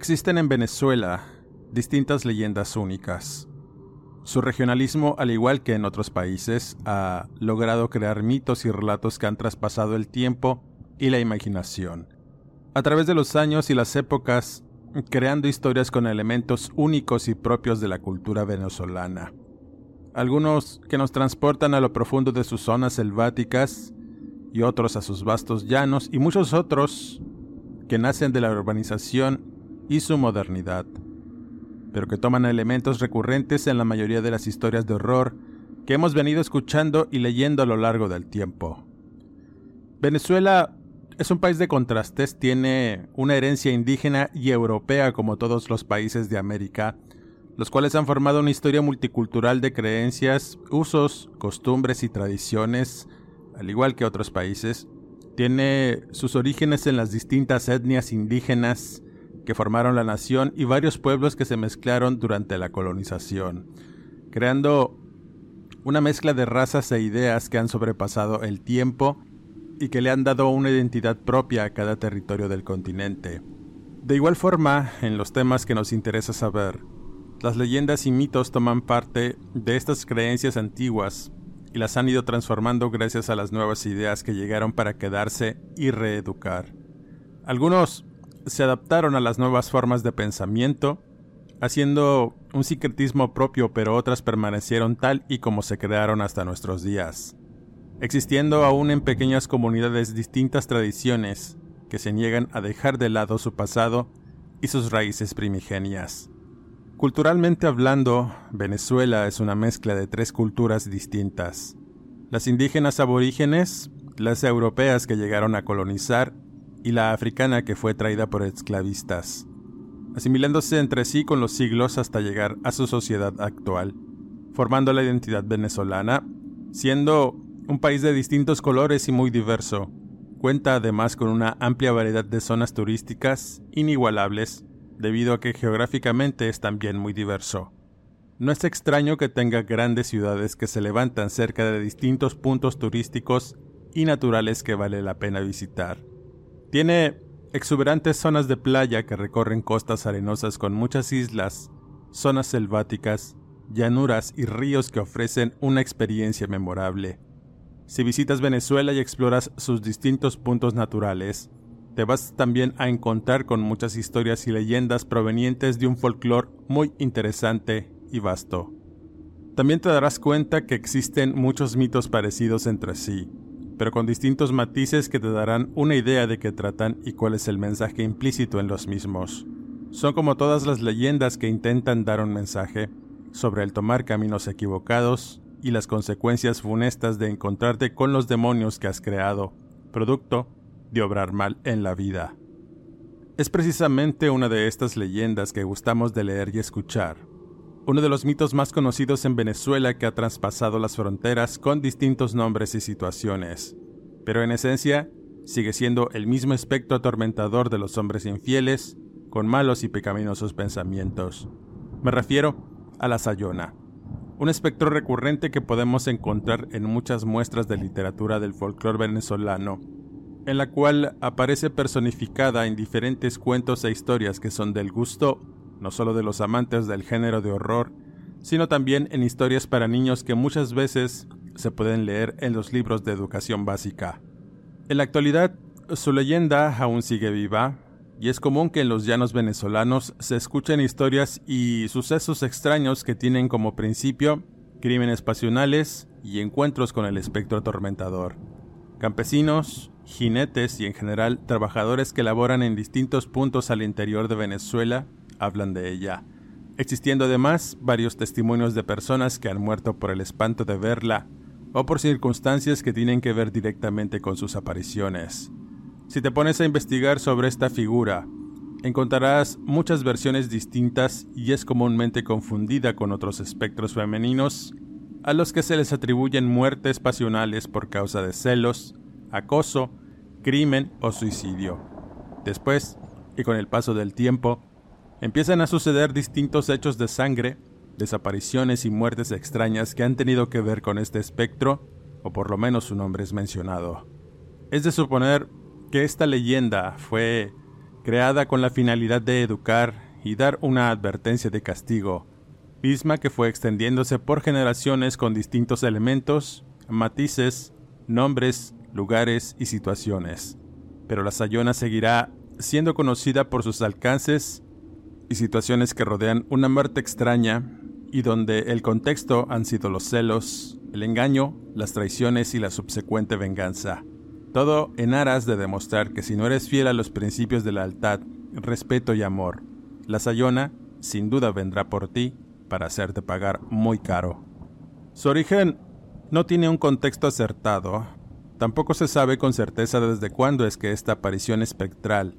Existen en Venezuela distintas leyendas únicas. Su regionalismo, al igual que en otros países, ha logrado crear mitos y relatos que han traspasado el tiempo y la imaginación. A través de los años y las épocas, creando historias con elementos únicos y propios de la cultura venezolana. Algunos que nos transportan a lo profundo de sus zonas selváticas y otros a sus vastos llanos y muchos otros que nacen de la urbanización y su modernidad, pero que toman elementos recurrentes en la mayoría de las historias de horror que hemos venido escuchando y leyendo a lo largo del tiempo. Venezuela es un país de contrastes, tiene una herencia indígena y europea como todos los países de América, los cuales han formado una historia multicultural de creencias, usos, costumbres y tradiciones, al igual que otros países. Tiene sus orígenes en las distintas etnias indígenas, que formaron la nación y varios pueblos que se mezclaron durante la colonización, creando una mezcla de razas e ideas que han sobrepasado el tiempo y que le han dado una identidad propia a cada territorio del continente. De igual forma, en los temas que nos interesa saber, las leyendas y mitos toman parte de estas creencias antiguas y las han ido transformando gracias a las nuevas ideas que llegaron para quedarse y reeducar. Algunos se adaptaron a las nuevas formas de pensamiento, haciendo un secretismo propio, pero otras permanecieron tal y como se crearon hasta nuestros días, existiendo aún en pequeñas comunidades distintas tradiciones que se niegan a dejar de lado su pasado y sus raíces primigenias. Culturalmente hablando, Venezuela es una mezcla de tres culturas distintas. Las indígenas aborígenes, las europeas que llegaron a colonizar y la africana que fue traída por esclavistas, asimilándose entre sí con los siglos hasta llegar a su sociedad actual, formando la identidad venezolana, siendo un país de distintos colores y muy diverso. Cuenta además con una amplia variedad de zonas turísticas inigualables, debido a que geográficamente es también muy diverso. No es extraño que tenga grandes ciudades que se levantan cerca de distintos puntos turísticos y naturales que vale la pena visitar. Tiene exuberantes zonas de playa que recorren costas arenosas con muchas islas, zonas selváticas, llanuras y ríos que ofrecen una experiencia memorable. Si visitas Venezuela y exploras sus distintos puntos naturales, te vas también a encontrar con muchas historias y leyendas provenientes de un folclore muy interesante y vasto. También te darás cuenta que existen muchos mitos parecidos entre sí, pero con distintos matices que te darán una idea de qué tratan y cuál es el mensaje implícito en los mismos. Son como todas las leyendas que intentan dar un mensaje sobre el tomar caminos equivocados y las consecuencias funestas de encontrarte con los demonios que has creado, producto de obrar mal en la vida. Es precisamente una de estas leyendas que gustamos de leer y escuchar, uno de los mitos más conocidos en Venezuela que ha traspasado las fronteras con distintos nombres y situaciones, pero en esencia sigue siendo el mismo espectro atormentador de los hombres infieles, con malos y pecaminosos pensamientos. Me refiero a la Sayona, un espectro recurrente que podemos encontrar en muchas muestras de literatura del folclore venezolano, en la cual aparece personificada en diferentes cuentos e historias que son del gusto no solo de los amantes del género de horror, sino también en historias para niños que muchas veces se pueden leer en los libros de educación básica. En la actualidad, su leyenda aún sigue viva, y es común que en los llanos venezolanos se escuchen historias y sucesos extraños que tienen como principio crímenes pasionales y encuentros con el espectro atormentador. Campesinos, jinetes y en general trabajadores que laboran en distintos puntos al interior de Venezuela hablan de ella, existiendo además varios testimonios de personas que han muerto por el espanto de verla o por circunstancias que tienen que ver directamente con sus apariciones. Si te pones a investigar sobre esta figura, encontrarás muchas versiones distintas y es comúnmente confundida con otros espectros femeninos a los que se les atribuyen muertes pasionales por causa de celos, acoso, crimen o suicidio. Después, y con el paso del tiempo, empiezan a suceder distintos hechos de sangre, desapariciones y muertes extrañas que han tenido que ver con este espectro, o por lo menos su nombre es mencionado. Es de suponer que esta leyenda fue creada con la finalidad de educar y dar una advertencia de castigo, misma que fue extendiéndose por generaciones con distintos elementos, matices, nombres, lugares y situaciones. Pero la Sayona seguirá siendo conocida por sus alcances y situaciones que rodean una muerte extraña y donde el contexto han sido los celos, el engaño, las traiciones y la subsecuente venganza. Todo en aras de demostrar que si no eres fiel a los principios de lealtad, respeto y amor, la Sayona sin duda vendrá por ti para hacerte pagar muy caro. Su origen no tiene un contexto acertado, tampoco se sabe con certeza desde cuándo es que esta aparición espectral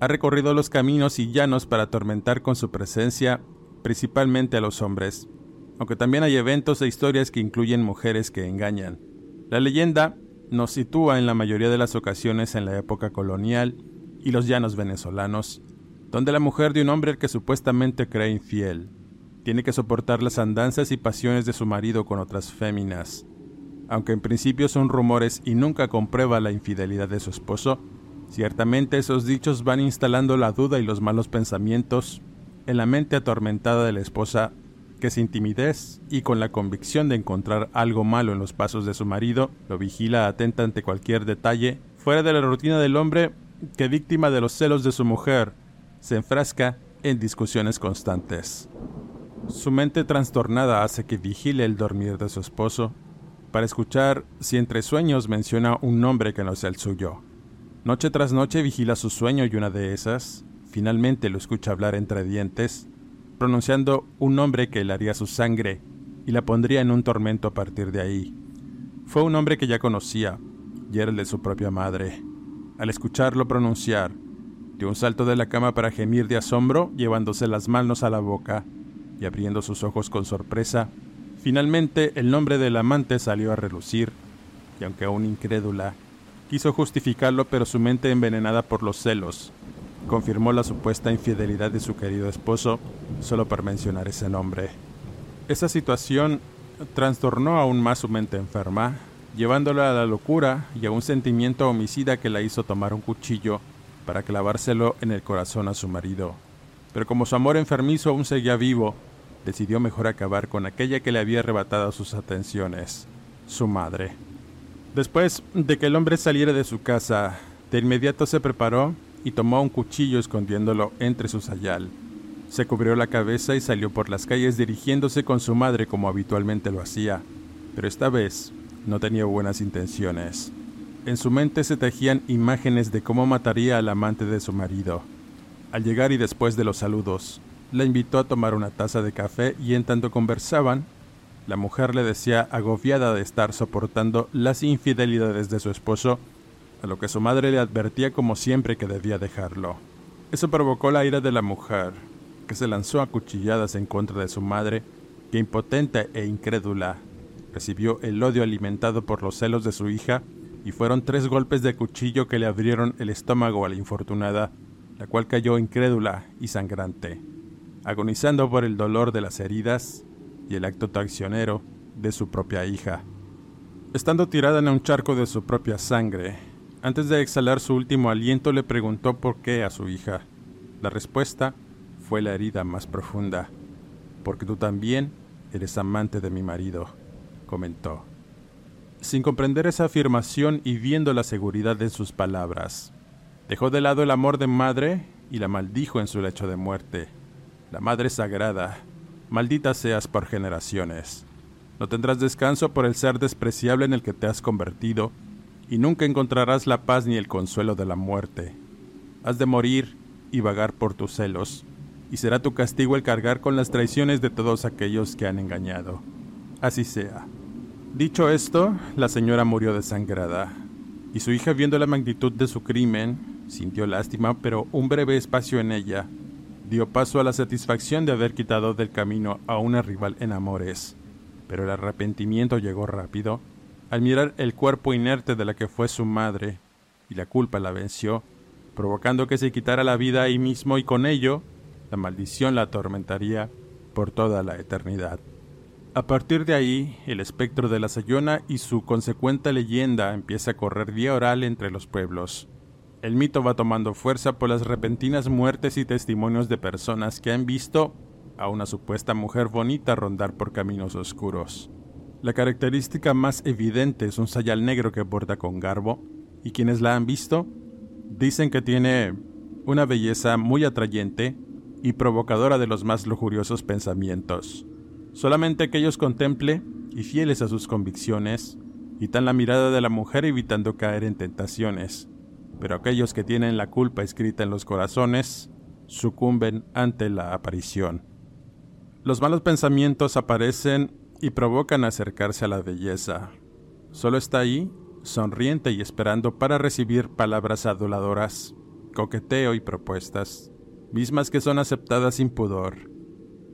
ha recorrido los caminos y llanos para atormentar con su presencia principalmente a los hombres, aunque también hay eventos e historias que incluyen mujeres que engañan. La leyenda nos sitúa en la mayoría de las ocasiones en la época colonial y los llanos venezolanos, donde la mujer de un hombre que supuestamente cree infiel tiene que soportar las andanzas y pasiones de su marido con otras féminas. Aunque en principio son rumores y nunca comprueba la infidelidad de su esposo, ciertamente esos dichos van instalando la duda y los malos pensamientos en la mente atormentada de la esposa que sin timidez y con la convicción de encontrar algo malo en los pasos de su marido, lo vigila atenta ante cualquier detalle, fuera de la rutina del hombre que víctima de los celos de su mujer, se enfrasca en discusiones constantes. Su mente trastornada hace que vigile el dormir de su esposo para escuchar si entre sueños menciona un nombre que no sea el suyo. Noche tras noche vigila su sueño y una de esas, finalmente lo escucha hablar entre dientes, pronunciando un nombre que helaría su sangre y la pondría en un tormento a partir de ahí. Fue un nombre que ya conocía, y era el de su propia madre. Al escucharlo pronunciar, dio un salto de la cama para gemir de asombro, llevándose las manos a la boca y abriendo sus ojos con sorpresa. Finalmente el nombre del amante salió a relucir, y aunque aún incrédula, quiso justificarlo, pero su mente envenenada por los celos confirmó la supuesta infidelidad de su querido esposo solo por mencionar ese nombre. Esa situación trastornó aún más su mente enferma, llevándola a la locura y a un sentimiento homicida que la hizo tomar un cuchillo para clavárselo en el corazón a su marido. Pero como su amor enfermizo aún seguía vivo, decidió mejor acabar con aquella que le había arrebatado sus atenciones, su madre. Después de que el hombre saliera de su casa, de inmediato se preparó y tomó un cuchillo escondiéndolo entre su sayal. Se cubrió la cabeza y salió por las calles dirigiéndose con su madre como habitualmente lo hacía, pero esta vez no tenía buenas intenciones. En su mente se tejían imágenes de cómo mataría al amante de su marido. Al llegar y después de los saludos, la invitó a tomar una taza de café y en tanto conversaban, la mujer le decía agobiada de estar soportando las infidelidades de su esposo a lo que su madre le advertía como siempre que debía dejarlo. Eso provocó la ira de la mujer, que se lanzó a cuchilladas en contra de su madre, que impotente e incrédula recibió el odio alimentado por los celos de su hija y fueron tres golpes de cuchillo que le abrieron el estómago a la infortunada, la cual cayó incrédula y sangrante, agonizando por el dolor de las heridas y el acto traicionero de su propia hija. Estando tirada en un charco de su propia sangre, antes de exhalar su último aliento le preguntó por qué a su hija. La respuesta fue la herida más profunda. Porque tú también eres amante de mi marido, comentó. Sin comprender esa afirmación y viendo la seguridad de sus palabras, dejó de lado el amor de madre y la maldijo en su lecho de muerte. La Madre Sagrada, maldita seas por generaciones. No tendrás descanso por el ser despreciable en el que te has convertido, y nunca encontrarás la paz ni el consuelo de la muerte. Has de morir y vagar por tus celos, y será tu castigo el cargar con las traiciones de todos aquellos que han engañado. Así sea. Dicho esto, la señora murió desangrada, y su hija, viendo la magnitud de su crimen, sintió lástima, pero un breve espacio en ella dio paso a la satisfacción de haber quitado del camino a una rival en amores. Pero el arrepentimiento llegó rápido al mirar el cuerpo inerte de la que fue su madre, y la culpa la venció, provocando que se quitara la vida ahí mismo y con ello la maldición la atormentaría por toda la eternidad. A partir de ahí, el espectro de la Sayona y su consecuente leyenda empieza a correr vía oral entre los pueblos. El mito va tomando fuerza por las repentinas muertes y testimonios de personas que han visto a una supuesta mujer bonita rondar por caminos oscuros. La característica más evidente es un sayal negro que porta con garbo, y quienes la han visto dicen que tiene una belleza muy atrayente y provocadora de los más lujuriosos pensamientos. Solamente aquellos contemple y fieles a sus convicciones, quitan la mirada de la mujer evitando caer en tentaciones, pero aquellos que tienen la culpa escrita en los corazones sucumben ante la aparición. Los malos pensamientos aparecen y provocan acercarse a la belleza. Solo está ahí, sonriente y esperando para recibir palabras aduladoras, coqueteo y propuestas, mismas que son aceptadas sin pudor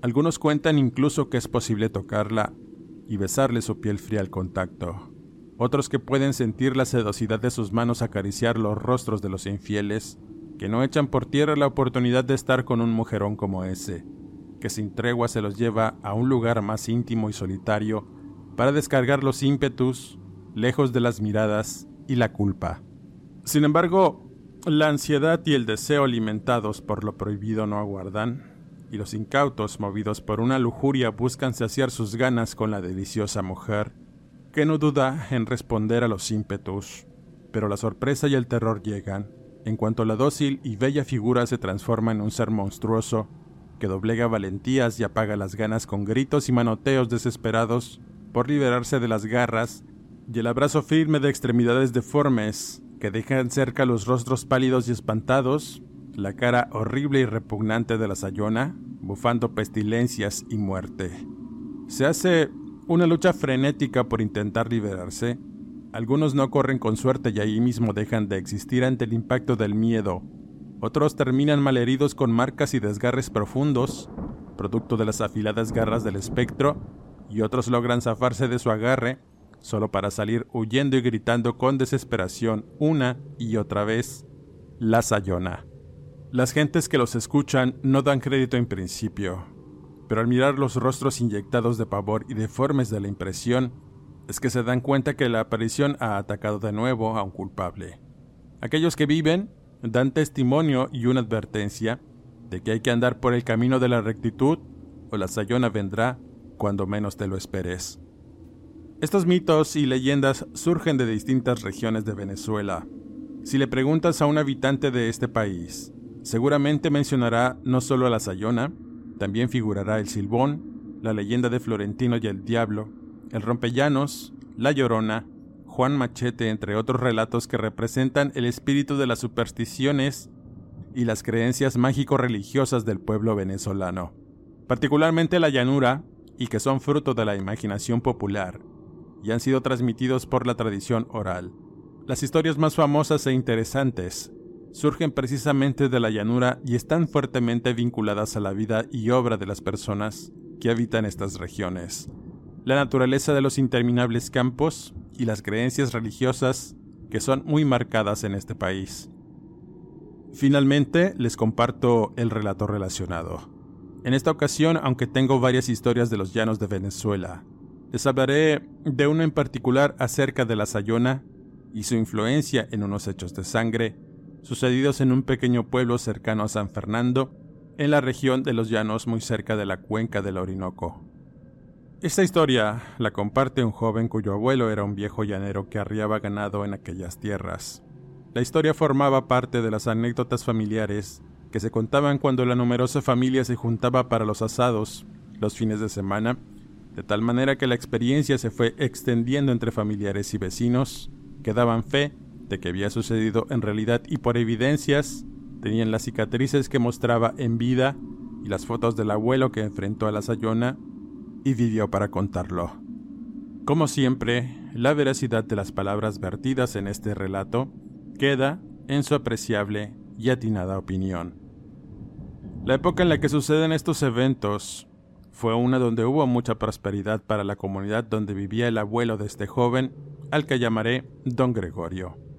algunos cuentan incluso que es posible tocarla y besarle su piel fría al contacto. Otros que pueden sentir la sedosidad de sus manos acariciar los rostros de los infieles, que no echan por tierra la oportunidad de estar con un mujerón como ese, que sin tregua se los lleva a un lugar más íntimo y solitario para descargar los ímpetus, lejos de las miradas y la culpa. Sin embargo, la ansiedad y el deseo alimentados por lo prohibido no aguardan y los incautos, movidos por una lujuria, buscan saciar sus ganas con la deliciosa mujer, que no duda en responder a los ímpetus. Pero la sorpresa y el terror llegan, en cuanto la dócil y bella figura se transforma en un ser monstruoso, que doblega valentías y apaga las ganas con gritos y manoteos desesperados por liberarse de las garras y el abrazo firme de extremidades deformes que dejan cerca los rostros pálidos y espantados la cara horrible y repugnante de la Sayona, bufando pestilencias y muerte. Se hace una lucha frenética por intentar liberarse. Algunos no corren con suerte y ahí mismo dejan de existir ante el impacto del miedo. Otros terminan malheridos con marcas y desgarres profundos, producto de las afiladas garras del espectro, y otros logran zafarse de su agarre, solo para salir huyendo y gritando con desesperación una y otra vez, la Sayona. Las gentes que los escuchan no dan crédito en principio, pero al mirar los rostros inyectados de pavor y deformes de la impresión, es que se dan cuenta que la aparición ha atacado de nuevo a un culpable. Aquellos que viven dan testimonio y una advertencia de que hay que andar por el camino de la rectitud o la sayona vendrá cuando menos te lo esperes. Estos mitos y leyendas surgen de distintas regiones de Venezuela. Si le preguntas a un habitante de este país, Seguramente mencionará no solo a la Sayona, también figurará el Silbón, la leyenda de Florentino y el Diablo, el Rompellanos, la Llorona, Juan Machete, entre otros relatos que representan el espíritu de las supersticiones y las creencias mágico-religiosas del pueblo venezolano, particularmente la llanura, y que son fruto de la imaginación popular, y han sido transmitidos por la tradición oral. Las historias más famosas e interesantes surgen precisamente de la llanura y están fuertemente vinculadas a la vida y obra de las personas que habitan estas regiones. La naturaleza de los interminables campos y las creencias religiosas que son muy marcadas en este país. Finalmente, les comparto el relato relacionado. En esta ocasión, aunque tengo varias historias de los llanos de Venezuela, les hablaré de una en particular acerca de la Sayona y su influencia en unos hechos de sangre sucedidos en un pequeño pueblo cercano a San Fernando, en la región de los llanos muy cerca de la cuenca del Orinoco. Esta historia la comparte un joven cuyo abuelo era un viejo llanero que arriaba ganado en aquellas tierras. La historia formaba parte de las anécdotas familiares que se contaban cuando la numerosa familia se juntaba para los asados los fines de semana, de tal manera que la experiencia se fue extendiendo entre familiares y vecinos, que daban fe de que había sucedido en realidad y por evidencias tenían las cicatrices que mostraba en vida y las fotos del abuelo que enfrentó a la Sayona y vivió para contarlo. Como siempre, la veracidad de las palabras vertidas en este relato queda en su apreciable y atinada opinión. La época en la que suceden estos eventos fue una donde hubo mucha prosperidad para la comunidad donde vivía el abuelo de este joven, al que llamaré Don Gregorio.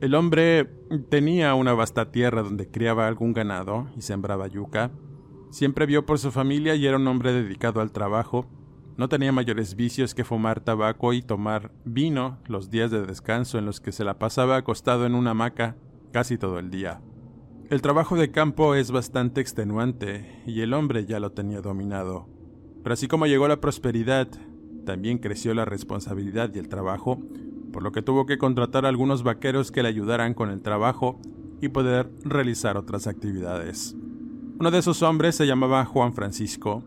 El hombre tenía una vasta tierra donde criaba algún ganado y sembraba yuca. Siempre vio por su familia y era un hombre dedicado al trabajo. No tenía mayores vicios que fumar tabaco y tomar vino los días de descanso en los que se la pasaba acostado en una hamaca casi todo el día. El trabajo de campo es bastante extenuante y el hombre ya lo tenía dominado. Pero así como llegó la prosperidad, también creció la responsabilidad y el trabajo, por lo que tuvo que contratar a algunos vaqueros que le ayudaran con el trabajo y poder realizar otras actividades. Uno de esos hombres se llamaba Juan Francisco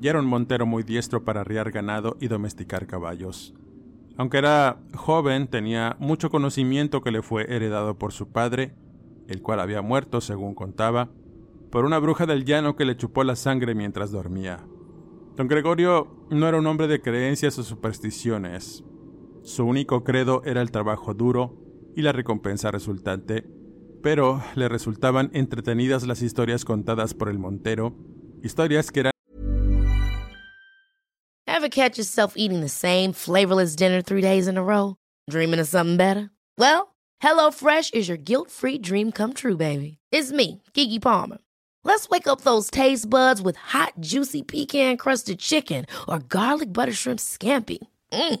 y era un montero muy diestro para arriar ganado y domesticar caballos. Aunque era joven, tenía mucho conocimiento que le fue heredado por su padre, el cual había muerto, según contaba, por una bruja del llano que le chupó la sangre mientras dormía. Don Gregorio no era un hombre de creencias o supersticiones. Su único credo era el trabajo duro y la recompensa resultante, pero le resultaban entretenidas las historias contadas por el montero, historias que eran Ever catch yourself eating the same flavorless dinner three days in a row? Dreaming of something better? Well, HelloFresh is your guilt-free dream come true, baby. It's me, Kiki Palmer. Let's wake up those taste buds with hot, juicy pecan crusted chicken or garlic butter shrimp scampi. Mm.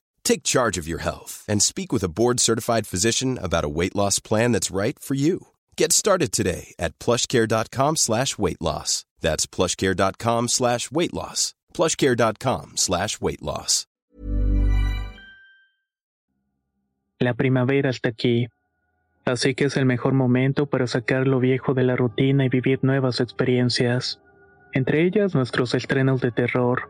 Take charge of your health and speak with a board-certified physician about a weight loss plan that's right for you. Get started today at plushcare.com slash weight loss. That's plushcare.com slash weight loss. plushcare.com slash weight loss. La primavera está aquí. Así que es el mejor momento para sacar lo viejo de la rutina y vivir nuevas experiencias, entre ellas nuestros estrenos de terror,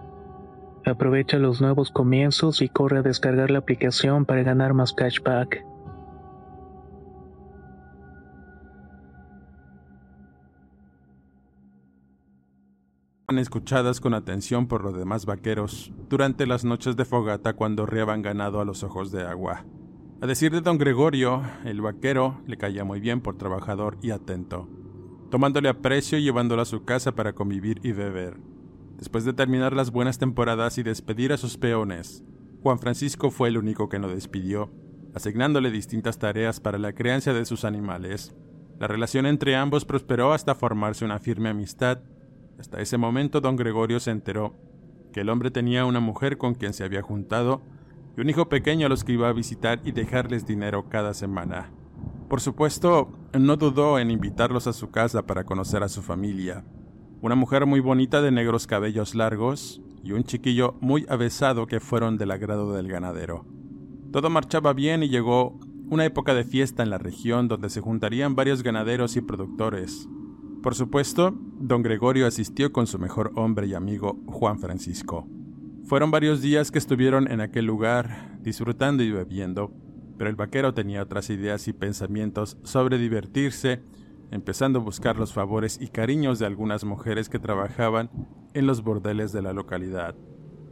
Aprovecha los nuevos comienzos y corre a descargar la aplicación para ganar más cashback. escuchadas con atención por los demás vaqueros durante las noches de fogata cuando riaban ganado a los ojos de agua. A decir de don Gregorio, el vaquero le caía muy bien por trabajador y atento, tomándole aprecio y llevándolo a su casa para convivir y beber. Después de terminar las buenas temporadas y despedir a sus peones, Juan Francisco fue el único que no despidió, asignándole distintas tareas para la crianza de sus animales. La relación entre ambos prosperó hasta formarse una firme amistad, Hasta ese momento don Gregorio se enteró que el hombre tenía una mujer con quien se había juntado y un hijo pequeño a los que iba a visitar y dejarles dinero cada semana. Por supuesto, no dudó en invitarlos a su casa para conocer a su familia. Una mujer muy bonita de negros cabellos largos y un chiquillo muy avesado que fueron del agrado del ganadero. Todo marchaba bien y llegó una época de fiesta en la región donde se juntarían varios ganaderos y productores. Por supuesto, don Gregorio asistió con su mejor hombre y amigo Juan Francisco. Fueron varios días que estuvieron en aquel lugar, disfrutando y bebiendo, pero el vaquero tenía otras ideas y pensamientos sobre divertirse, empezando a buscar los favores y cariños de algunas mujeres que trabajaban en los bordeles de la localidad.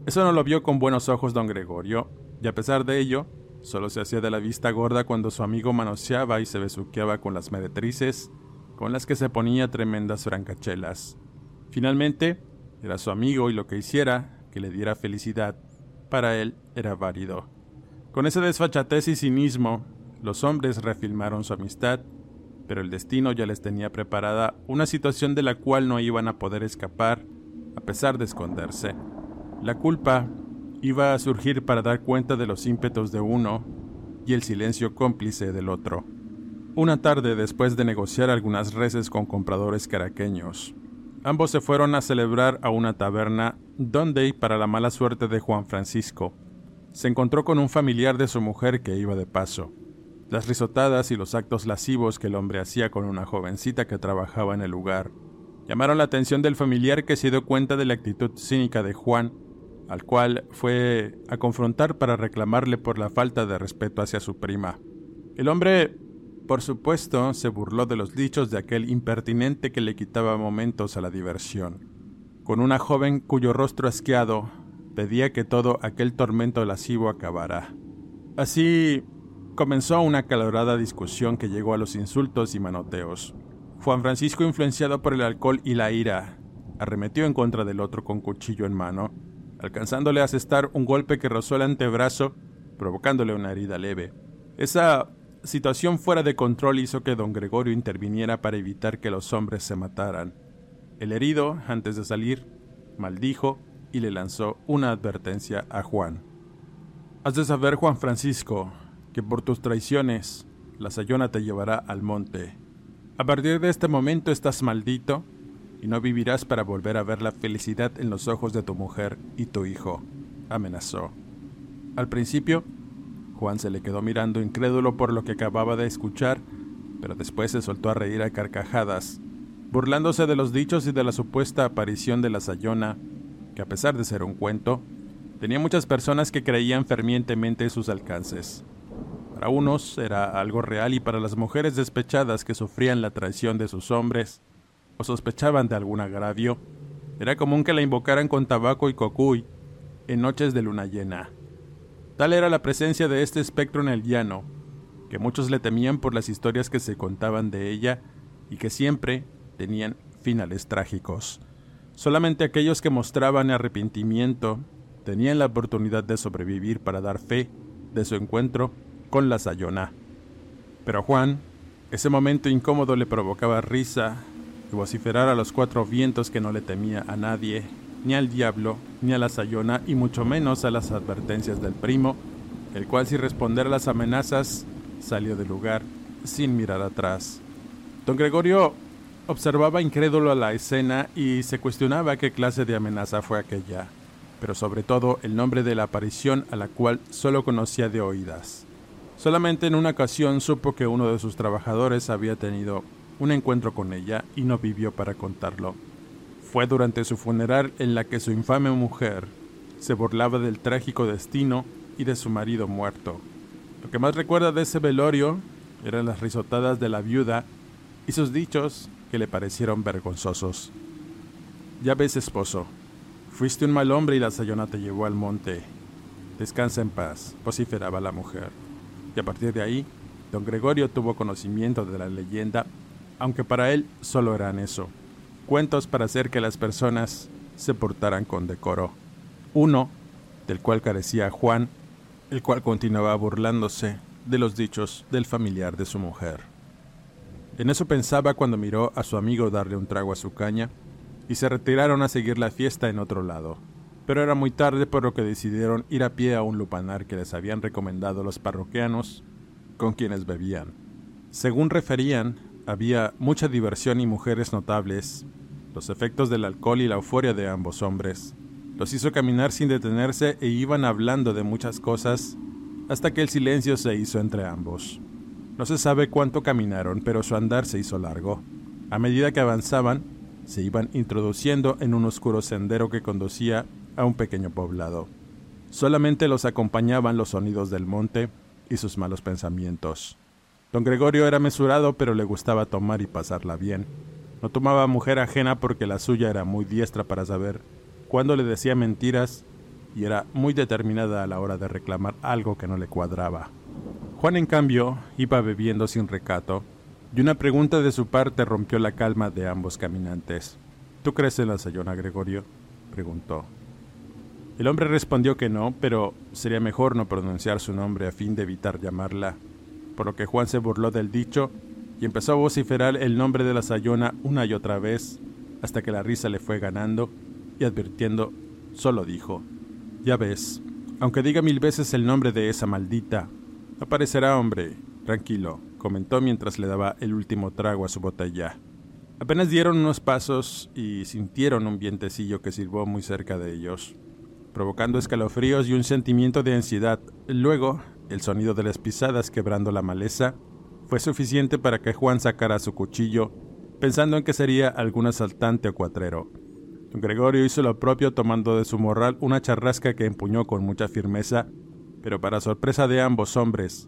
Eso no lo vio con buenos ojos don Gregorio, y a pesar de ello, solo se hacía de la vista gorda cuando su amigo manoseaba y se besuqueaba con las meretrices, con las que se ponía tremendas francachelas. Finalmente, era su amigo y lo que hiciera que le diera felicidad, para él era válido. Con ese desfachatez y cinismo, los hombres refilmaron su amistad, pero el destino ya les tenía preparada una situación de la cual no iban a poder escapar, a pesar de esconderse. La culpa iba a surgir para dar cuenta de los ímpetos de uno y el silencio cómplice del otro. Una tarde después de negociar algunas reses con compradores caraqueños, ambos se fueron a celebrar a una taberna donde, para la mala suerte de Juan Francisco, se encontró con un familiar de su mujer que iba de paso. Las risotadas y los actos lascivos que el hombre hacía con una jovencita que trabajaba en el lugar llamaron la atención del familiar que se dio cuenta de la actitud cínica de Juan al cual fue a confrontar para reclamarle por la falta de respeto hacia su prima. El hombre, por supuesto, se burló de los dichos de aquel impertinente que le quitaba momentos a la diversión, con una joven cuyo rostro asqueado pedía que todo aquel tormento lascivo acabara. Así comenzó una calorada discusión que llegó a los insultos y manoteos. Juan Francisco, influenciado por el alcohol y la ira, arremetió en contra del otro con cuchillo en mano, alcanzándole a asestar un golpe que rozó el antebrazo, provocándole una herida leve. Esa situación fuera de control hizo que don Gregorio interviniera para evitar que los hombres se mataran. El herido, antes de salir, maldijo y le lanzó una advertencia a Juan. Has de saber, Juan Francisco, que por tus traiciones la Sayona te llevará al monte. A partir de este momento estás maldito y no vivirás para volver a ver la felicidad en los ojos de tu mujer y tu hijo, amenazó. Al principio, Juan se le quedó mirando incrédulo por lo que acababa de escuchar, pero después se soltó a reír a carcajadas, burlándose de los dichos y de la supuesta aparición de la Sayona, que a pesar de ser un cuento, tenía muchas personas que creían fervientemente sus alcances. Para unos era algo real y para las mujeres despechadas que sufrían la traición de sus hombres, o sospechaban de algún agravio, era común que la invocaran con tabaco y cocuy en noches de luna llena. Tal era la presencia de este espectro en el llano, que muchos le temían por las historias que se contaban de ella y que siempre tenían finales trágicos. Solamente aquellos que mostraban arrepentimiento tenían la oportunidad de sobrevivir para dar fe de su encuentro con la Sayona. Pero a Juan, ese momento incómodo le provocaba risa y vociferar a los cuatro vientos que no le temía a nadie, ni al diablo, ni a la sayona, y mucho menos a las advertencias del primo, el cual sin responder a las amenazas salió del lugar sin mirar atrás. Don Gregorio observaba incrédulo la escena y se cuestionaba qué clase de amenaza fue aquella, pero sobre todo el nombre de la aparición a la cual solo conocía de oídas. Solamente en una ocasión supo que uno de sus trabajadores había tenido un encuentro con ella y no vivió para contarlo. Fue durante su funeral en la que su infame mujer se burlaba del trágico destino y de su marido muerto. Lo que más recuerda de ese velorio eran las risotadas de la viuda y sus dichos que le parecieron vergonzosos. Ya ves, esposo, fuiste un mal hombre y la sayona te llevó al monte. Descansa en paz, vociferaba la mujer. Y a partir de ahí, don Gregorio tuvo conocimiento de la leyenda aunque para él solo eran eso, cuentos para hacer que las personas se portaran con decoro. Uno, del cual carecía Juan, el cual continuaba burlándose de los dichos del familiar de su mujer. En eso pensaba cuando miró a su amigo darle un trago a su caña, y se retiraron a seguir la fiesta en otro lado. Pero era muy tarde por lo que decidieron ir a pie a un lupanar que les habían recomendado los parroquianos con quienes bebían. Según referían, había mucha diversión y mujeres notables. Los efectos del alcohol y la euforia de ambos hombres los hizo caminar sin detenerse e iban hablando de muchas cosas hasta que el silencio se hizo entre ambos. No se sabe cuánto caminaron, pero su andar se hizo largo. A medida que avanzaban, se iban introduciendo en un oscuro sendero que conducía a un pequeño poblado. Solamente los acompañaban los sonidos del monte y sus malos pensamientos. Don Gregorio era mesurado, pero le gustaba tomar y pasarla bien. No tomaba mujer ajena porque la suya era muy diestra para saber cuándo le decía mentiras y era muy determinada a la hora de reclamar algo que no le cuadraba. Juan, en cambio, iba bebiendo sin recato, y una pregunta de su parte rompió la calma de ambos caminantes. ¿Tú crees en la Sayona, Gregorio? preguntó. El hombre respondió que no, pero sería mejor no pronunciar su nombre a fin de evitar llamarla, por lo que Juan se burló del dicho y empezó a vociferar el nombre de la Sayona una y otra vez, hasta que la risa le fue ganando, y advirtiendo, solo dijo, Ya ves, aunque diga mil veces el nombre de esa maldita, aparecerá hombre, tranquilo, comentó mientras le daba el último trago a su botella. Apenas dieron unos pasos y sintieron un vientecillo que silbó muy cerca de ellos, provocando escalofríos y un sentimiento de ansiedad. Luego, el sonido de las pisadas quebrando la maleza fue suficiente para que Juan sacara su cuchillo, pensando en que sería algún asaltante o cuatrero. Don Gregorio hizo lo propio tomando de su morral una charrasca que empuñó con mucha firmeza, pero para sorpresa de ambos hombres,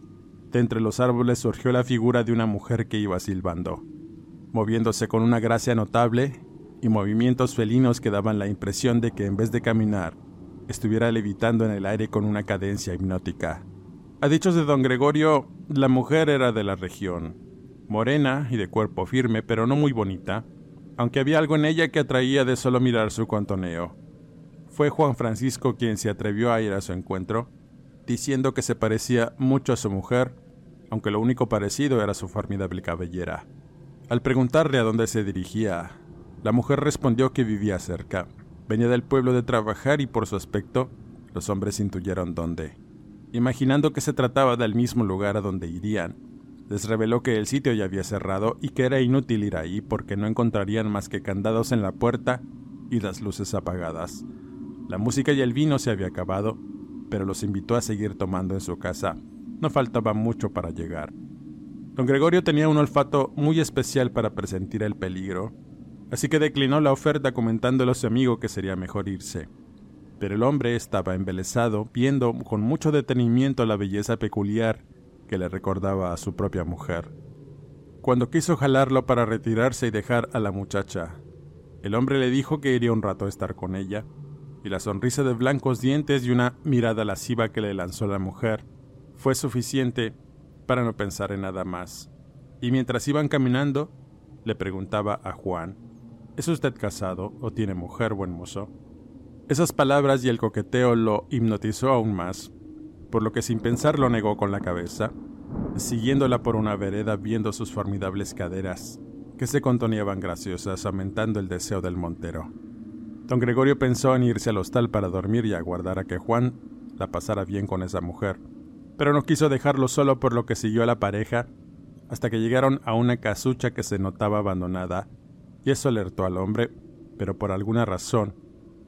de entre los árboles surgió la figura de una mujer que iba silbando, moviéndose con una gracia notable y movimientos felinos que daban la impresión de que en vez de caminar, estuviera levitando en el aire con una cadencia hipnótica. A dichos de don Gregorio, la mujer era de la región, morena y de cuerpo firme, pero no muy bonita, aunque había algo en ella que atraía de solo mirar su contoneo. Fue Juan Francisco quien se atrevió a ir a su encuentro, diciendo que se parecía mucho a su mujer, aunque lo único parecido era su formidable cabellera. Al preguntarle a dónde se dirigía, la mujer respondió que vivía cerca. Venía del pueblo de trabajar y por su aspecto, los hombres intuyeron dónde. Imaginando que se trataba del mismo lugar a donde irían, les reveló que el sitio ya había cerrado y que era inútil ir ahí porque no encontrarían más que candados en la puerta y las luces apagadas. La música y el vino se había acabado, pero los invitó a seguir tomando en su casa. No faltaba mucho para llegar. Don Gregorio tenía un olfato muy especial para presentir el peligro, así que declinó la oferta comentándole a su amigo que sería mejor irse pero el hombre estaba embelesado, viendo con mucho detenimiento la belleza peculiar que le recordaba a su propia mujer. Cuando quiso jalarlo para retirarse y dejar a la muchacha, el hombre le dijo que iría un rato a estar con ella, y la sonrisa de blancos dientes y una mirada lasciva que le lanzó la mujer fue suficiente para no pensar en nada más. Y mientras iban caminando, le preguntaba a Juan, ¿Es usted casado o tiene mujer, buen mozo? Esas palabras y el coqueteo lo hipnotizó aún más, por lo que sin pensar lo negó con la cabeza, siguiéndola por una vereda viendo sus formidables caderas, que se contoneaban graciosas, aumentando el deseo del montero. Don Gregorio pensó en irse al hostal para dormir y aguardar a que Juan la pasara bien con esa mujer, pero no quiso dejarlo solo por lo que siguió a la pareja hasta que llegaron a una casucha que se notaba abandonada, y eso alertó al hombre, pero por alguna razón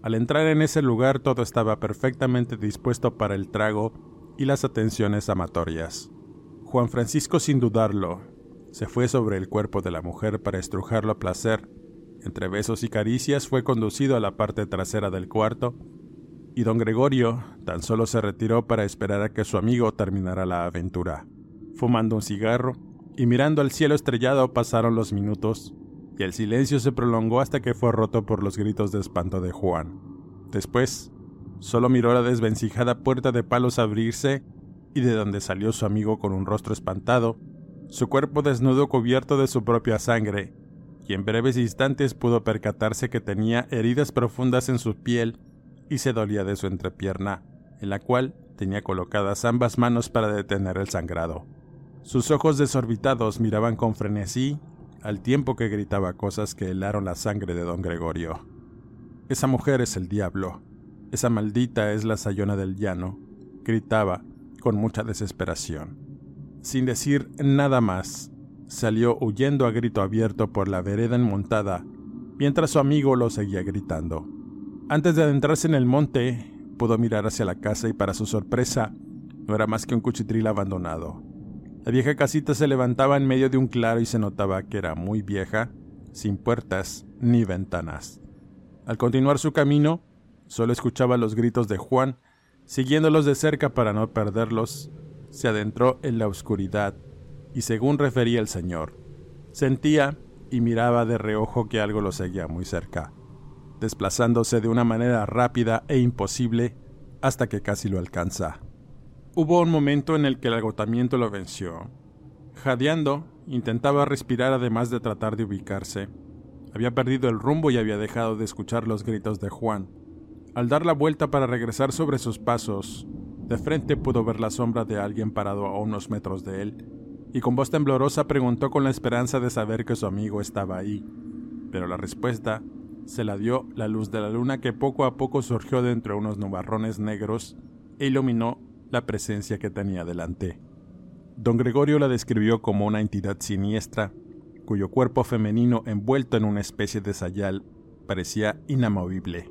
al entrar en ese lugar todo estaba perfectamente dispuesto para el trago y las atenciones amatorias. Juan Francisco, sin dudarlo, se fue sobre el cuerpo de la mujer para estrujarlo a placer. Entre besos y caricias fue conducido a la parte trasera del cuarto, y don Gregorio tan solo se retiró para esperar a que su amigo terminara la aventura. Fumando un cigarro y mirando al cielo estrellado pasaron los minutos, y el silencio se prolongó hasta que fue roto por los gritos de espanto de Juan. Después, solo miró la desvencijada puerta de palos abrirse y de donde salió su amigo con un rostro espantado, su cuerpo desnudo cubierto de su propia sangre, y en breves instantes pudo percatarse que tenía heridas profundas en su piel y se dolía de su entrepierna, en la cual tenía colocadas ambas manos para detener el sangrado. Sus ojos desorbitados miraban con frenesí al tiempo que gritaba cosas que helaron la sangre de don Gregorio. Esa mujer es el diablo, esa maldita es la sayona del llano, gritaba con mucha desesperación. Sin decir nada más, salió huyendo a grito abierto por la vereda enmontada, mientras su amigo lo seguía gritando. Antes de adentrarse en el monte, pudo mirar hacia la casa y para su sorpresa, no era más que un cuchitril abandonado. La vieja casita se levantaba en medio de un claro y se notaba que era muy vieja, sin puertas ni ventanas. Al continuar su camino, solo escuchaba los gritos de Juan, siguiéndolos de cerca para no perderlos, se adentró en la oscuridad y según refería el señor, sentía y miraba de reojo que algo lo seguía muy cerca, desplazándose de una manera rápida e imposible hasta que casi lo alcanza. Hubo un momento en el que el agotamiento lo venció. Jadeando, intentaba respirar además de tratar de ubicarse. Había perdido el rumbo y había dejado de escuchar los gritos de Juan. Al dar la vuelta para regresar sobre sus pasos, de frente pudo ver la sombra de alguien parado a unos metros de él, y con voz temblorosa preguntó con la esperanza de saber que su amigo estaba ahí. Pero la respuesta se la dio la luz de la luna que poco a poco surgió de entre unos nubarrones negros e iluminó la presencia que tenía delante. Don Gregorio la describió como una entidad siniestra, cuyo cuerpo femenino envuelto en una especie de sayal parecía inamovible.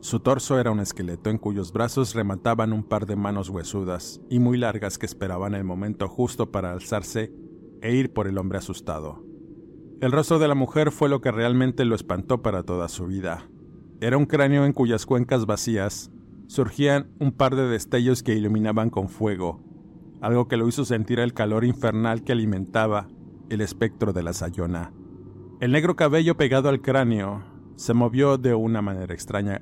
Su torso era un esqueleto en cuyos brazos remataban un par de manos huesudas y muy largas que esperaban el momento justo para alzarse e ir por el hombre asustado. El rostro de la mujer fue lo que realmente lo espantó para toda su vida. Era un cráneo en cuyas cuencas vacías surgían un par de destellos que iluminaban con fuego, algo que lo hizo sentir el calor infernal que alimentaba el espectro de la sayona. El negro cabello pegado al cráneo se movió de una manera extraña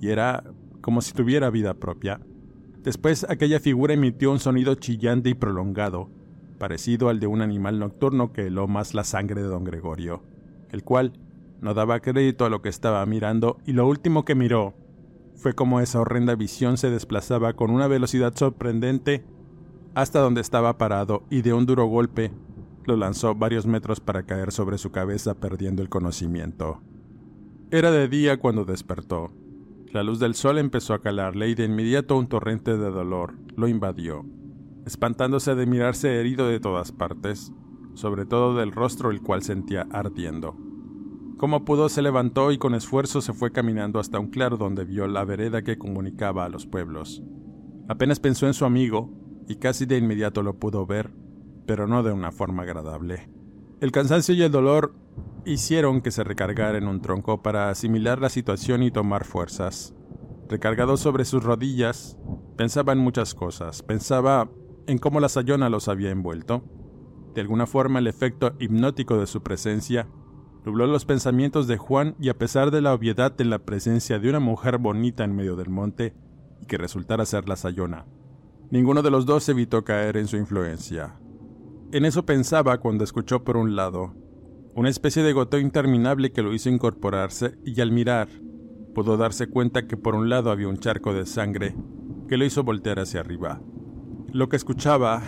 y era como si tuviera vida propia. Después aquella figura emitió un sonido chillante y prolongado, parecido al de un animal nocturno que heló más la sangre de don Gregorio, el cual no daba crédito a lo que estaba mirando y lo último que miró fue como esa horrenda visión se desplazaba con una velocidad sorprendente hasta donde estaba parado y de un duro golpe lo lanzó varios metros para caer sobre su cabeza perdiendo el conocimiento. Era de día cuando despertó. La luz del sol empezó a calarle y de inmediato un torrente de dolor lo invadió, espantándose de mirarse herido de todas partes, sobre todo del rostro el cual sentía ardiendo. Como pudo, se levantó y con esfuerzo se fue caminando hasta un claro donde vio la vereda que comunicaba a los pueblos. Apenas pensó en su amigo y casi de inmediato lo pudo ver, pero no de una forma agradable. El cansancio y el dolor hicieron que se recargara en un tronco para asimilar la situación y tomar fuerzas. Recargado sobre sus rodillas, pensaba en muchas cosas. Pensaba en cómo la sayona los había envuelto. De alguna forma el efecto hipnótico de su presencia nubló los pensamientos de Juan y a pesar de la obviedad de la presencia de una mujer bonita en medio del monte y que resultara ser la Sayona, ninguno de los dos evitó caer en su influencia. En eso pensaba cuando escuchó por un lado una especie de goteo interminable que lo hizo incorporarse y al mirar pudo darse cuenta que por un lado había un charco de sangre que lo hizo voltear hacia arriba. Lo que escuchaba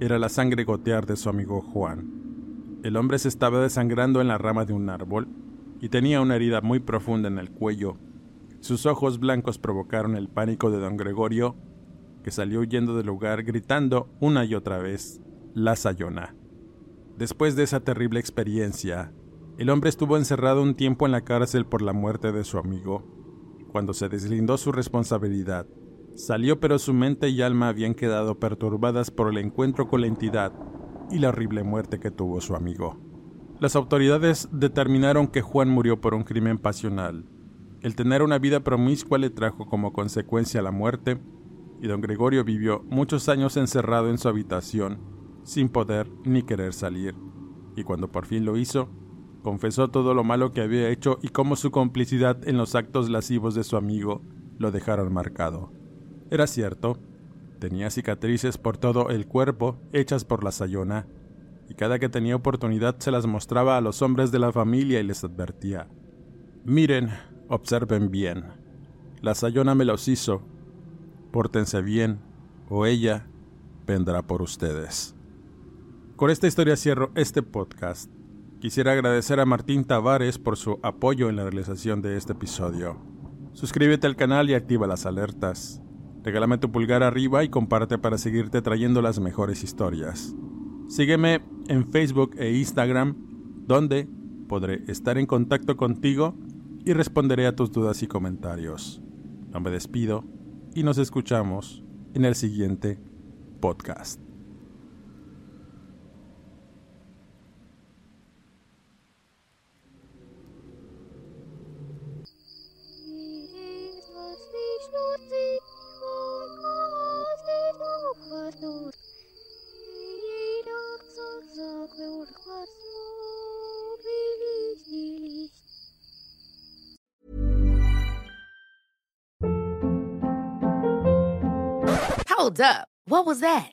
era la sangre gotear de su amigo Juan. El hombre se estaba desangrando en la rama de un árbol y tenía una herida muy profunda en el cuello. Sus ojos blancos provocaron el pánico de don Gregorio, que salió huyendo del lugar gritando una y otra vez, La Sayona. Después de esa terrible experiencia, el hombre estuvo encerrado un tiempo en la cárcel por la muerte de su amigo. Cuando se deslindó su responsabilidad, salió pero su mente y alma habían quedado perturbadas por el encuentro con la entidad y la horrible muerte que tuvo su amigo. Las autoridades determinaron que Juan murió por un crimen pasional. El tener una vida promiscua le trajo como consecuencia la muerte, y don Gregorio vivió muchos años encerrado en su habitación, sin poder ni querer salir, y cuando por fin lo hizo, confesó todo lo malo que había hecho y cómo su complicidad en los actos lascivos de su amigo lo dejaron marcado. Era cierto, Tenía cicatrices por todo el cuerpo, hechas por la Sayona, y cada que tenía oportunidad se las mostraba a los hombres de la familia y les advertía. Miren, observen bien. La Sayona me los hizo. Pórtense bien, o ella vendrá por ustedes. Con esta historia cierro este podcast. Quisiera agradecer a Martín Tavares por su apoyo en la realización de este episodio. Suscríbete al canal y activa las alertas. Regálame tu pulgar arriba y comparte para seguirte trayendo las mejores historias. Sígueme en Facebook e Instagram, donde podré estar en contacto contigo y responderé a tus dudas y comentarios. No me despido y nos escuchamos en el siguiente podcast. Hold up. What was that?